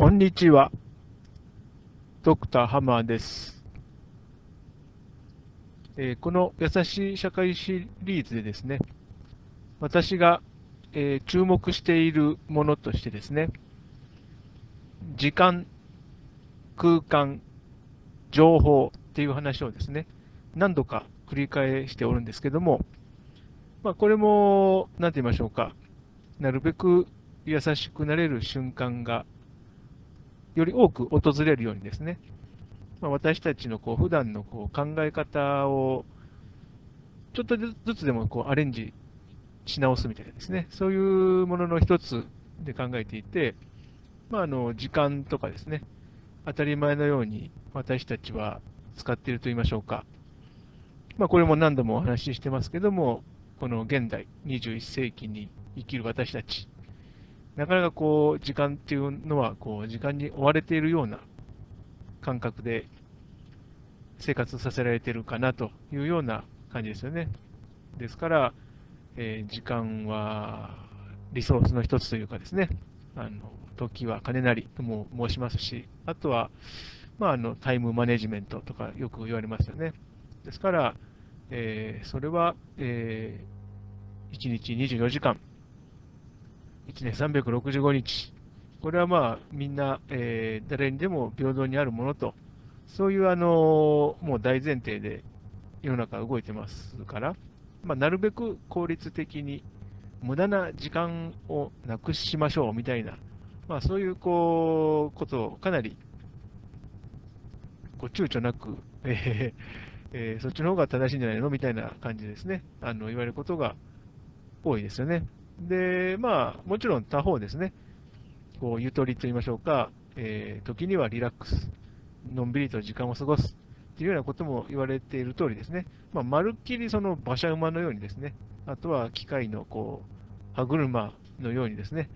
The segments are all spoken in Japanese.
こんにちは。ドクターハマーです。えーこの優しい社会シリーズでですね、私が、えー注目しているものとしてですね、時間、空間、情報っていう話をですね、何度か繰り返しておるんですけども、まあ、これも、なんて言いましょうか、なるべく優しくなれる瞬間がより多く訪れるようにですね、まあ、私たちのこう普段のこう考え方をちょっとずつでもこうアレンジし直すみたいなですね、そういうものの一つで考えていて、まあ、あの時間とかですね、当たり前のように私たちは使っていると言いましょうか。まあ、これも何度もお話ししてますけども、この現代21世紀に生きる私たち、なかなかこう、時間っていうのは、こう、時間に追われているような感覚で生活させられているかなというような感じですよね。ですから、えー時間はリソースの一つというかですね、あの時は金なりとも申しますし、あとは、まあ、あのタイムマネジメントとかよく言われますよね。ですから、えーそれは、えー1日24時間、1年365日、これはまあみんな、えー誰にでも平等にあるものと、そういうあのもう大前提で世の中動いてますから、まあ、なるべく効率的に無駄な時間をなくしましょうみたいな、まあ、そういうこうことをかなりこう躊躇なく、えーえーそっちの方が正しいんじゃないの？みたいな感じですね、あの言われることが多いですよね。で、まあ、もちろん他方ですね、こうゆとりと言いましょうか、えー時にはリラックス、のんびりと時間を過ごす。っていうようなことも言われている通りですね、まあ、まるっきりその馬車馬のようにですね、あとは機械のこう歯車のようにですね、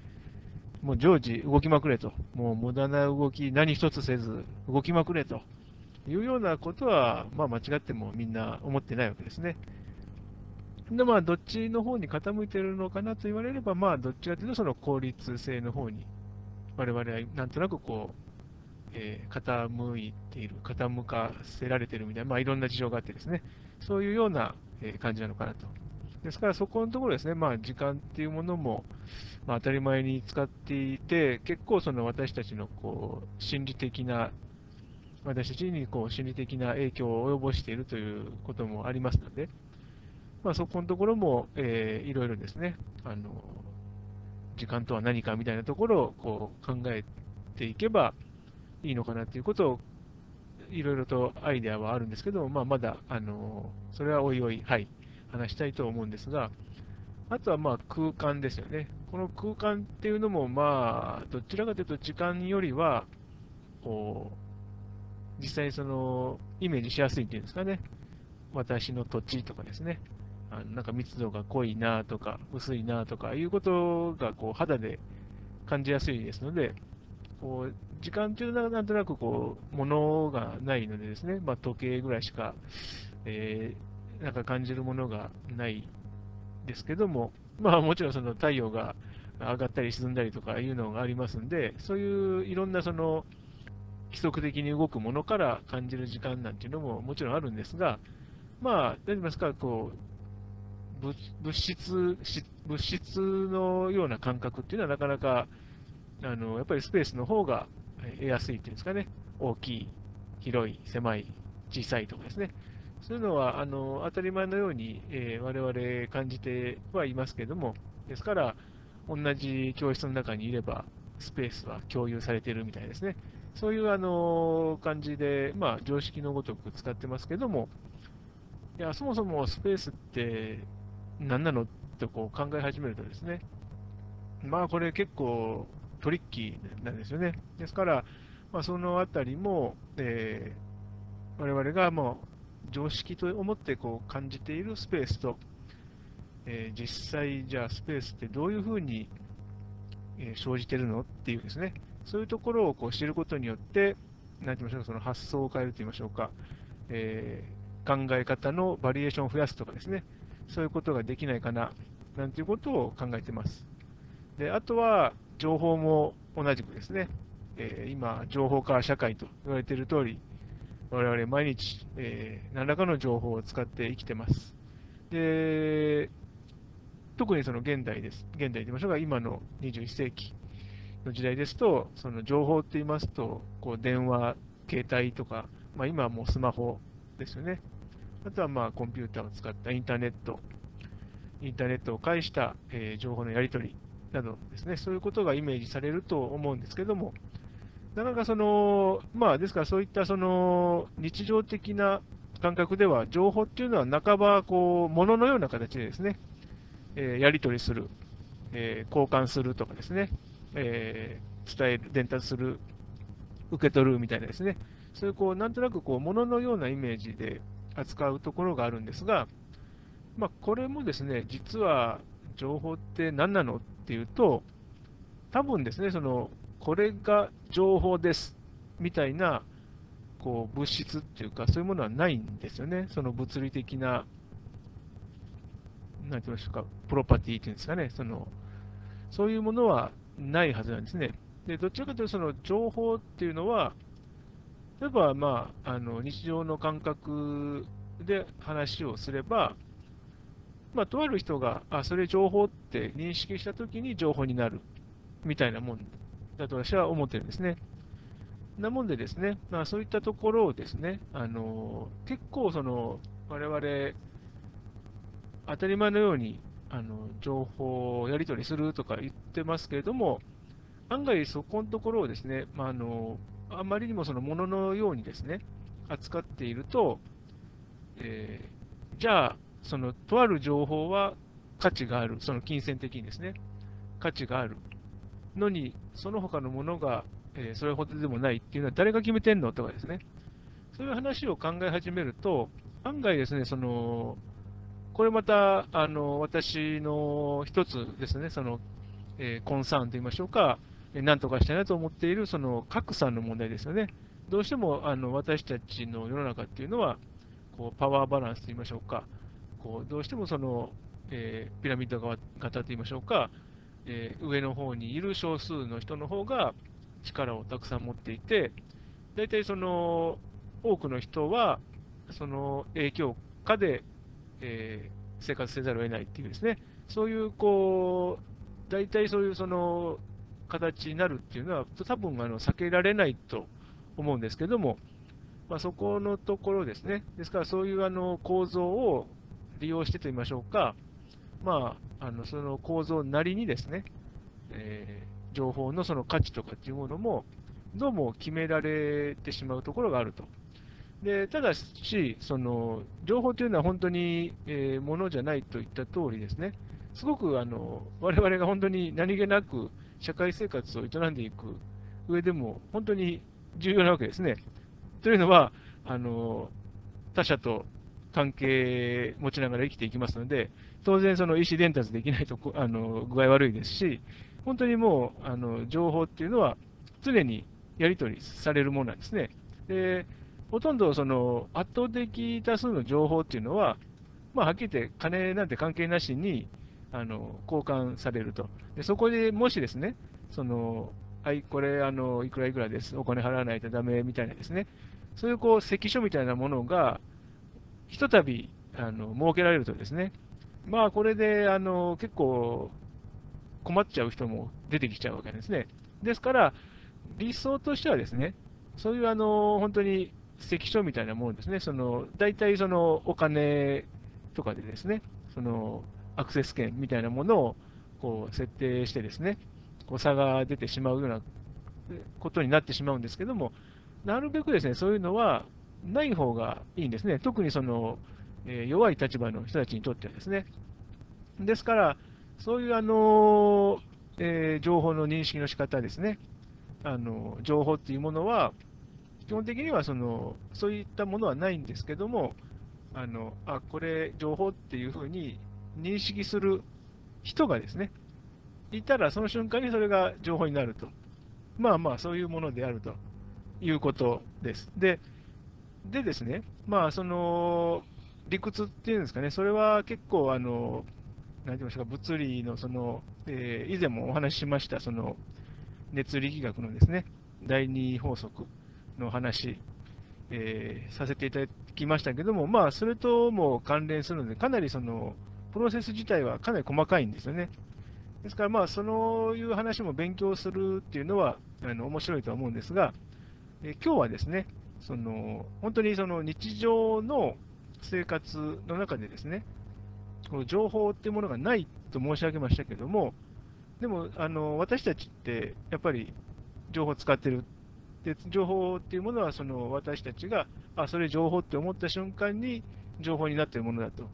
もう常時動きまくれと、もう無駄な動き、何一つせず動きまくれと。いうようなことは、まあ、間違ってもみんな思ってないわけですね。で、まあ、どっちの方に傾いてるのかなと言われれば、まあ、どっちかというと、その効率性の方に、我々はなんとなくこう、えー傾いている、傾かせられているみたいな、まあ、いろんな事情があってですね、そういうようなえー感じなのかなと。ですから、そこのところですね、まあ、時間っていうものも、まあ、当たり前に使っていて、結構その私たちのこう心理的な、私たちにこう心理的な影響を及ぼしているということもありますので、まあ、そこのところも、えーいろいろですね、あの時間とは何かみたいなところをこう考えていけばいいのかなということを、いろいろとアイデアはあるんですけど、まあ、まだ、あのそれはおいおい、はい、話したいと思うんですが、あとはまあ空間ですよね。この空間っていうのも、まあ、どちらかというと時間よりは、こう、実際その、イメージしやすいっていうんですかね。私の土地とかですね。あのなんか密度が濃いなとか、薄いなとかいうことがこう肌で感じやすいですので、こう時間っていうのはなんとなくこう、ものがないのでですね、まあ、時計ぐらいしか、えーなんか感じるものがないですけども、まあもちろんその太陽が上がったり沈んだりとかいうのがありますんで、そういういろんなその規則的に動くものから感じる時間なんていうのももちろんあるんですが、まあ、どう言いますか、こう、物質、物質のような感覚っていうのはなかなか、あの、やっぱりスペースの方が得やすいっていうんですかね、大きい、広い、狭い、小さいとかですね。そういうのは、あの、当たり前のように、えー我々感じてはいますけども、ですから、同じ教室の中にいれば、スペースは共有されているみたいですね。そういうあの感じで、まあ、常識のごとく使ってますけども、いや、そもそもスペースって何なのってこう考え始めるとですね、まあ、これ結構トリッキーなんですよね。ですから、まあ、そのあたりも、えー我々がもう常識と思ってこう感じているスペースと、えー実際、じゃあスペースってどういうふうに、生じてるのっていうですね、そういうところをこう知ることによって、なんて言いましょう、その発想を変えると言いましょうか、えー考え方のバリエーションを増やすとかですね、そういうことができないかな、なんていうことを考えてます。で、あとは、情報も同じくですね、えー、今、情報化社会と言われている通り、我々毎日、えー、何らかの情報を使って生きてます。で、特にその現代です。現代と言いましょうか、今の21世紀の時代ですと、その情報って言いますと、こう電話、携帯とか、まあ、今はもうスマホですよね。あとはまあコンピューターを使ったインターネット、インターネットを介した、え、情報のやり取りなどですね、そういうことがイメージされると思うんですけども、なかなかその、まあ、ですからそういったその日常的な感覚では、情報っていうのは半ばこう、もののような形でですね、え、やり取りする、え、交換するとかですね、え、伝える、伝達する、受け取るみたいなですね、そういうこう、なんとなくこう、もののようなイメージで扱うところがあるんですが、まあ、これもですね、実は情報って何なのっていうと、多分ですね、その、これが情報ですみたいなこう物質っていうか、そういうものはないんですよね、その物理的な、なんて言いましょうか、プロパティっていうんですかね、そのそういうものはないはずなんですね。でどちらかというと、その情報っていうのは、例えば、まあ、あの日常の感覚で話をすれば、まあ、とある人が、あ、それ情報って認識したときに情報になるみたいなもんだと私は思ってるんですね。なもんでですね、まあ、そういったところをですね、あの結構その我々、当たり前のようにあの情報をやり取りするとか言ってますけれども、案外そこのところをですね、まあ、あのあまりにもそのもののようにですね、扱っていると、えー、じゃあ、そのとある情報は価値がある、その金銭的にですね、価値があるのに、その他のものが、えー、それほどでもないっていうのは誰が決めてんのとかですね、そういう話を考え始めると、案外ですね、その、これまた、あの、私の一つですね、その、えー、コンサーンと言いましょうか、なんとかしたいなと思っている、その、格差の問題ですよね。どうしても、あの、私たちの世の中っていうのは、こう、パワーバランスと言いましょうか、こう、どうしてもその、えー、ピラミッド型と言いましょうか、えー、上の方にいる少数の人の方が力をたくさん持っていて、大体その多くの人は、その影響下で、えー、生活せざるを得ないっていうですね、そういうこう、大体そういうその形になるっていうのは、多分あの避けられないと思うんですけども、まあ、そこのところですね、ですからそういうあの構造を利用してといいましょうか、まあ、あのその構造なりにですね、えー、情報のその価値とかっていうものも、どうも決められてしまうところがあると。でただし、その情報というのは本当に、えー、ものじゃないといった通りですね、すごくあの我々が本当に何気なく社会生活を営んでいく上でも本当に重要なわけですね。というのは、あの他者と関係持ちながら生きていきますので、当然、その意思伝達できないと あの具合悪いですし、本当にもうあの情報っていうのは常にやり取りされるものなんですね。でほとんどその圧倒的多数の情報っていうのは、まあ、はっきり言って金なんて関係なしにあの交換されると。でそこでもしですね、そのはい、これあの、いくらいくらです、お金払わないとダメみたいなですね、そういうこう関書みたいなものがひとたびあの設けられるとですね、まあこれであの結構困っちゃう人も出てきちゃうわけですね。ですから、理想としてはですね、そういうあの本当に関所みたいなものですね、その大体そのお金とかでですね、そのアクセス権みたいなものをこう設定してですね、こう差が出てしまうようなことになってしまうんですけども、なるべくですね、そういうのはない方がいいんですね。特にその、えー、弱い立場の人たちにとってはですね。ですから、そういうあの、えー、情報の認識の仕方ですね。あの情報っていうものは、基本的にはそのそういったものはないんですけども、あのあこれ、情報っていうふうに認識する人がですね、いたら、その瞬間にそれが情報になると。まあまあ、そういうものであるということです。で、でですね、まあ、その理屈っていうんですかね、それは結構、あの、なんて言いましょうか、物理のその、えー、以前もお話ししました、その熱力学のですね、第二法則の話、えー、させていただきましたけども、まあ、それとも関連するので、かなりそのプロセス自体はかなり細かいんですよね。ですから、まあ、そういう話も勉強するっていうのはあの面白いとは思うんですが、え今日はですね、その本当にその日常の生活の中でですね、この情報っていうものがないと申し上げましたけども、でもあの私たちってやっぱり情報を使ってる。で情報っていうものはその私たちが、あ、それ情報って思った瞬間に情報になっているものだと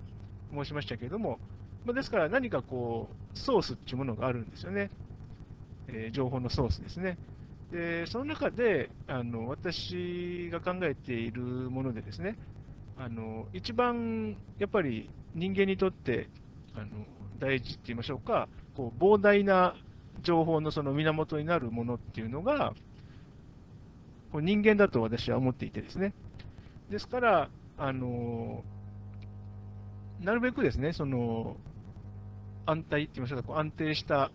申しましたけれども、まあ、ですから何かこう、ソースっていうものがあるんですよね。えー、情報のソースですね。で、その中で、あの私が考えているものでですね、あの一番やっぱり人間にとってあの大事って言いましょうか、こう膨大な情報のその源になるものっていうのが、こう人間だと私は思っていてですね。ですから、あのなるべくですね、その安泰って言いましょうか、こう安定した、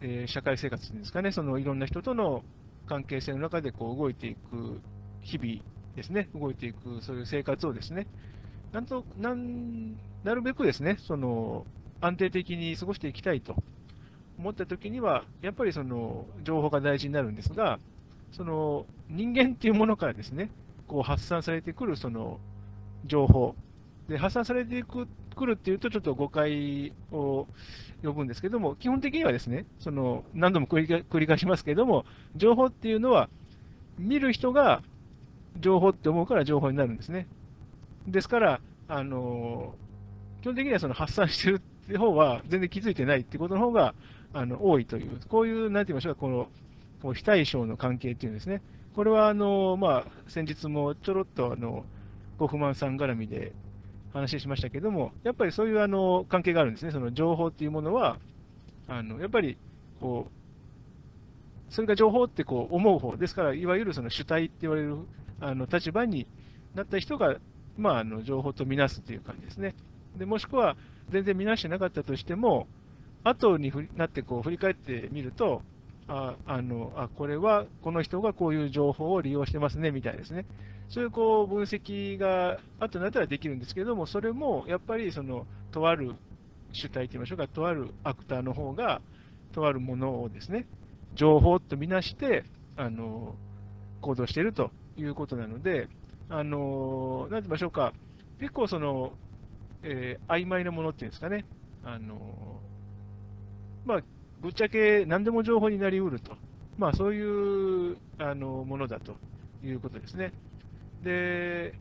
えー、社会生活ですかね、そのいろんな人との関係性の中でこう動いていく日々ですね、動いていく、そういう生活をですね、なんとなんなるべくですね、その安定的に過ごしていきたいと思ったときには、やっぱりその情報が大事になるんですが、その人間っていうものからですね、こう発散されてくるその情報、で発散されてくるっていうと、ちょっと誤解を呼ぶんですけども、基本的にはですね、その何度も繰り返しますけれども、情報っていうのは、見る人が情報って思うから情報になるんですね。ですから、あの基本的にはその発散してるって方は全然気づいてないってことの方があの多いという、こういう、なんて言いましょうか、このこう非対称の関係っていうんですね。これはあの、まあ、先日もちょろっとあのゴフマンさん絡みで話しましたけども、やっぱりそういうあの関係があるんですね、その情報っていうものは、あのやっぱりこう、それが情報ってこう思う方ですから、いわゆるその主体って言われるあの立場になった人が、まあ、あの情報とみなすという感じですね。でもしくは、全然見なしてなかったとしても、後になってこう振り返ってみると、ああのあこれはこの人がこういう情報を利用してますねみたいですね。そういうこう分析が後になったらできるんですけども、それもやっぱりそのとある主体といいましょうか、とあるアクターの方が、とあるものをですね、情報とみなしてあの行動しているということなので、あのなんて言いましょうか、結構その、えー、曖昧なものっていうんですかね、あのまあ、ぶっちゃけ何でも情報になりうると、まあ、そういうあのものだということですね。で、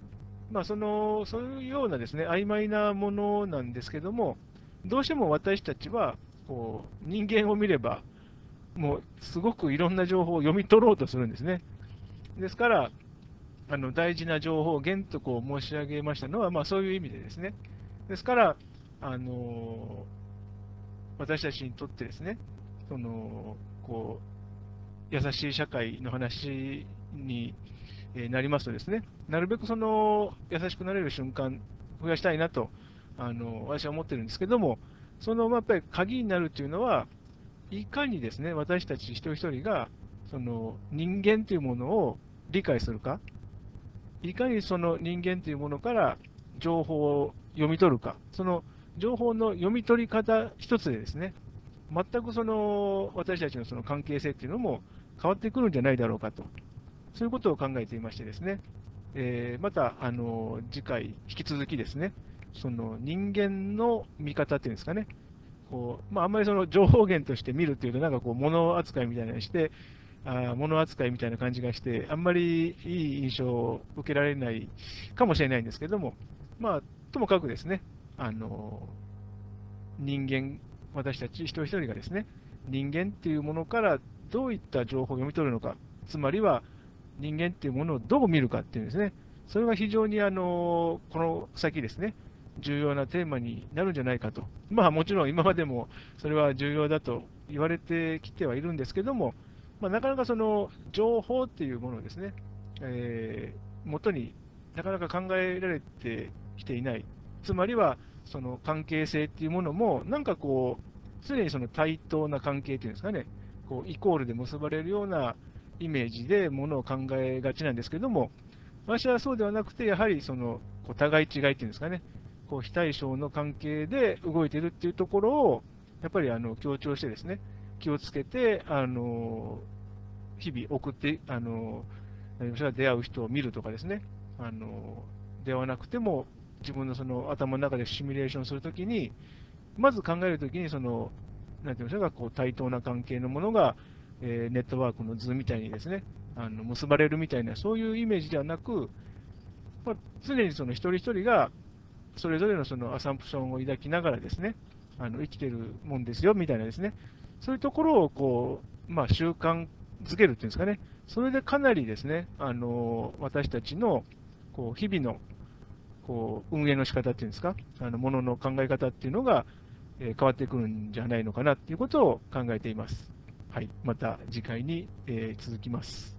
まあ、そのそういうようなですね曖昧なものなんですけども、どうしても私たちはこう人間を見れば、もうすごくいろんな情報を読み取ろうとするんですね。ですから、あの大事な情報を現とこう申し上げましたのは、まあ、そういう意味でですね。ですから、あの私たちにとってですね、そのこう優しい社会の話になりますとですね、なるべくその優しくなれる瞬間、増やしたいなとあの私は思ってるんですけども、そのやっぱり鍵になるというのは、いかにですね私たち一人一人がその人間というものを理解するか、いかにその人間というものから情報を読み取るか、その情報の読み取り方一つでですね、全くその私たちのその関係性っていうのも変わってくるんじゃないだろうかと、そういうことを考えていましてですね、えー、またあの次回、引き続きですね、その人間の見方っていうんですかね、こうまあ、あんまりその情報源として見るっていうと、なんかこう、物扱いみたいなのして、あ物扱いみたいな感じがして、あんまりいい印象を受けられないかもしれないんですけども、まあ、ともかくですね、あの人間、私たち一人一人がですね、人間っていうものからどういった情報を読み取るのか、つまりは人間っていうものをどう見るかっていうんですね、それが非常にあのこの先ですね、重要なテーマになるんじゃないかと、まあもちろん今までもそれは重要だと言われてきてはいるんですけども、まあ、なかなかその情報っていうものをですね、えー、元になかなか考えられてきていない、つまりはその関係性っていうものも、なんかこう、常にその対等な関係っていうんですかね、こうイコールで結ばれるようなイメージでものを考えがちなんですけども、私はそうではなくて、やはりそのこう互い違いっていうんですかね、こう非対称の関係で動いてるっていうところを、やっぱりあの強調してですね、気をつけて、あの日々送って、あの何かしら出会う人を見るとかですね、あのではなくても、自分のその頭の中でシミュレーションするときに、まず考えるときに、その、なんていうんでしょうか、こう対等な関係のものが、えー、ネットワークの図みたいにですね、あの結ばれるみたいな、そういうイメージではなく、まあ、常にその一人一人が、それぞれのそのアサンプションを抱きながらですね、あの生きてるもんですよみたいなですね、そういうところをこう、まあ、習慣づけるっていうんですかね、それでかなりですね、あの私たちのこう日々のこう運営の仕方っていうんですか、あのものの考え方っていうのが、え変わってくるんじゃないのかなっていうことを考えています。はい、また次回に、え続きます。